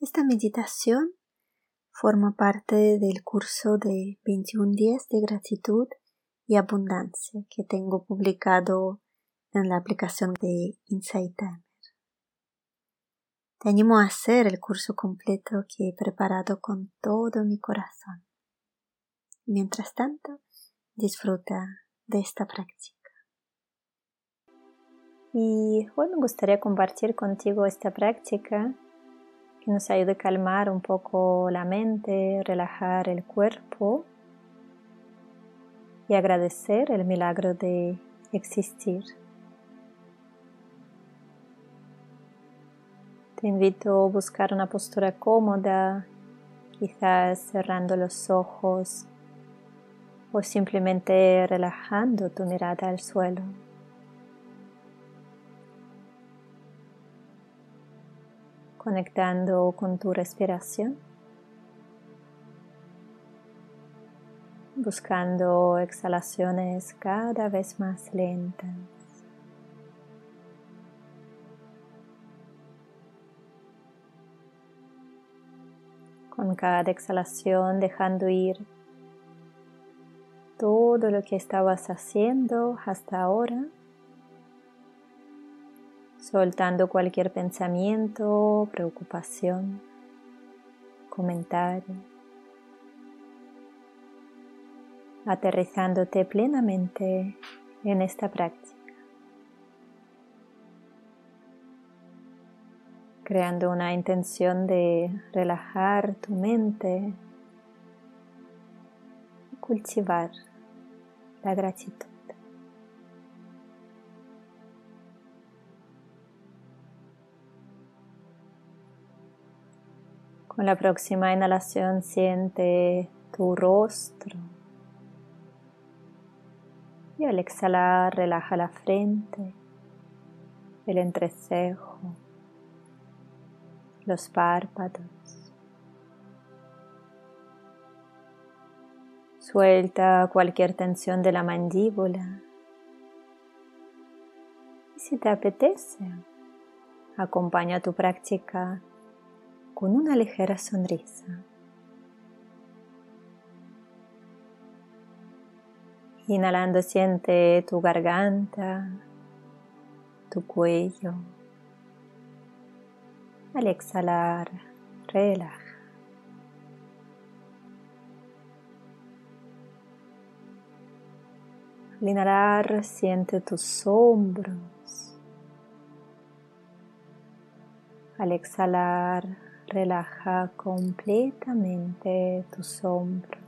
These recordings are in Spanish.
Esta meditación forma parte del curso de 21 días de gratitud y abundancia que tengo publicado en la aplicación de Insight Timer. Te animo a hacer el curso completo que he preparado con todo mi corazón. Mientras tanto, disfruta de esta práctica. Y hoy me gustaría compartir contigo esta práctica que nos ayude a calmar un poco la mente, relajar el cuerpo y agradecer el milagro de existir. Te invito a buscar una postura cómoda, quizás cerrando los ojos o simplemente relajando tu mirada al suelo. Conectando con tu respiración, buscando exhalaciones cada vez más lentas. Con cada exhalación dejando ir todo lo que estabas haciendo hasta ahora soltando cualquier pensamiento, preocupación, comentario, aterrizándote plenamente en esta práctica, creando una intención de relajar tu mente y cultivar la gratitud. Con la próxima inhalación siente tu rostro. Y al exhalar relaja la frente, el entrecejo, los párpados. Suelta cualquier tensión de la mandíbula. Y si te apetece, acompaña tu práctica con una ligera sonrisa. Inhalando siente tu garganta, tu cuello. Al exhalar, relaja. Al inhalar siente tus hombros. Al exhalar, relaja completamente tus hombros.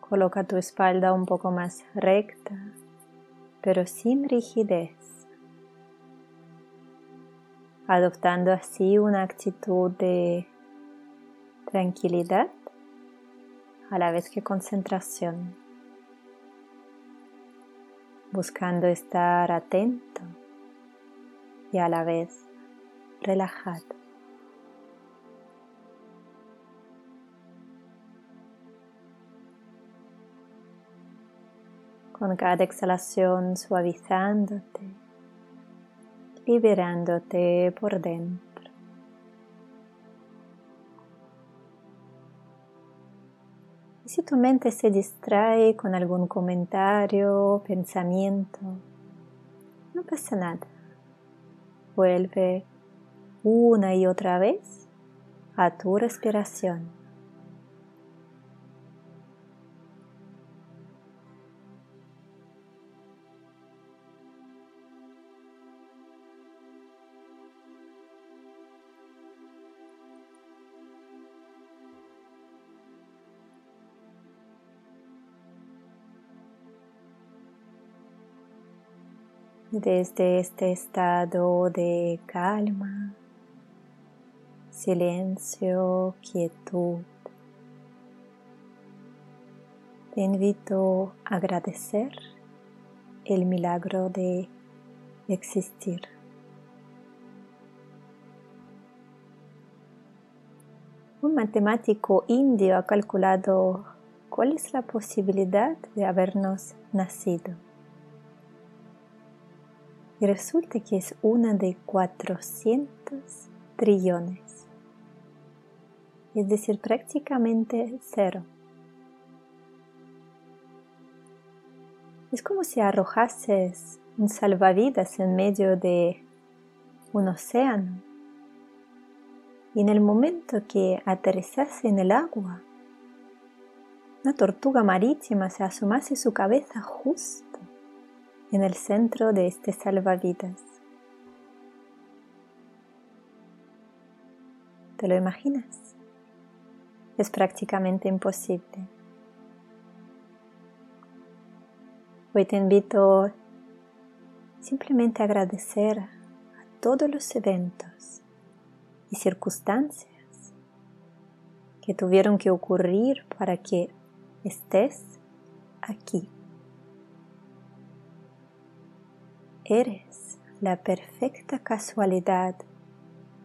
Coloca tu espalda un poco más recta, pero sin rigidez, adoptando así una actitud de tranquilidad a la vez que concentración buscando estar atento y a la vez relajado. Con cada exhalación suavizándote, liberándote por dentro. Si tu mente se distrae con algún comentario, pensamiento, no pasa nada. Vuelve una y otra vez a tu respiración. Desde este estado de calma, silencio, quietud. Te invito a agradecer el milagro de existir. Un matemático indio ha calculado cuál es la posibilidad de habernos nacido resulta que es una de 400 trillones, es decir, prácticamente cero. Es como si arrojases un salvavidas en medio de un océano y en el momento que aterrizase en el agua, una tortuga marítima se asomase su cabeza justo en el centro de este salvavidas. ¿Te lo imaginas? Es prácticamente imposible. Hoy te invito simplemente a agradecer a todos los eventos y circunstancias que tuvieron que ocurrir para que estés aquí. Eres la perfecta casualidad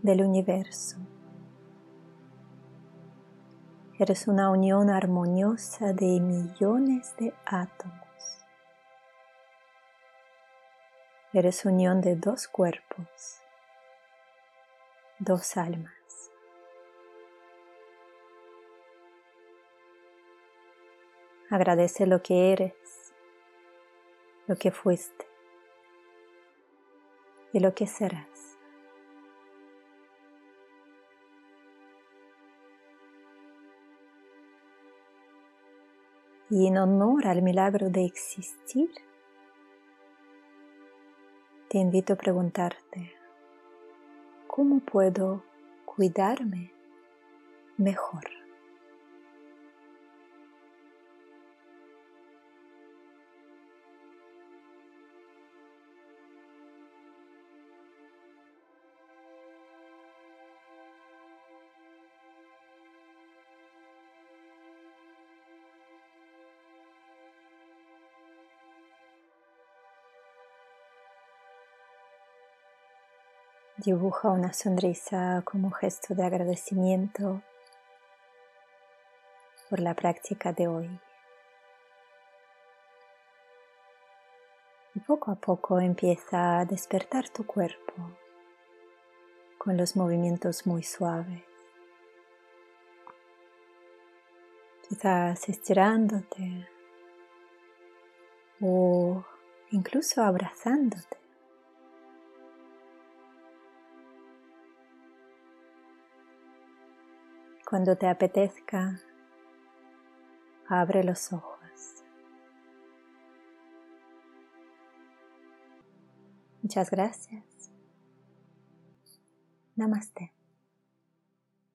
del universo. Eres una unión armoniosa de millones de átomos. Eres unión de dos cuerpos, dos almas. Agradece lo que eres, lo que fuiste y lo que serás. Y en honor al milagro de existir, te invito a preguntarte, ¿cómo puedo cuidarme mejor? Dibuja una sonrisa como gesto de agradecimiento por la práctica de hoy. Y poco a poco empieza a despertar tu cuerpo con los movimientos muy suaves. Quizás estirándote o incluso abrazándote. Cuando te apetezca, abre los ojos. Muchas gracias. Namaste.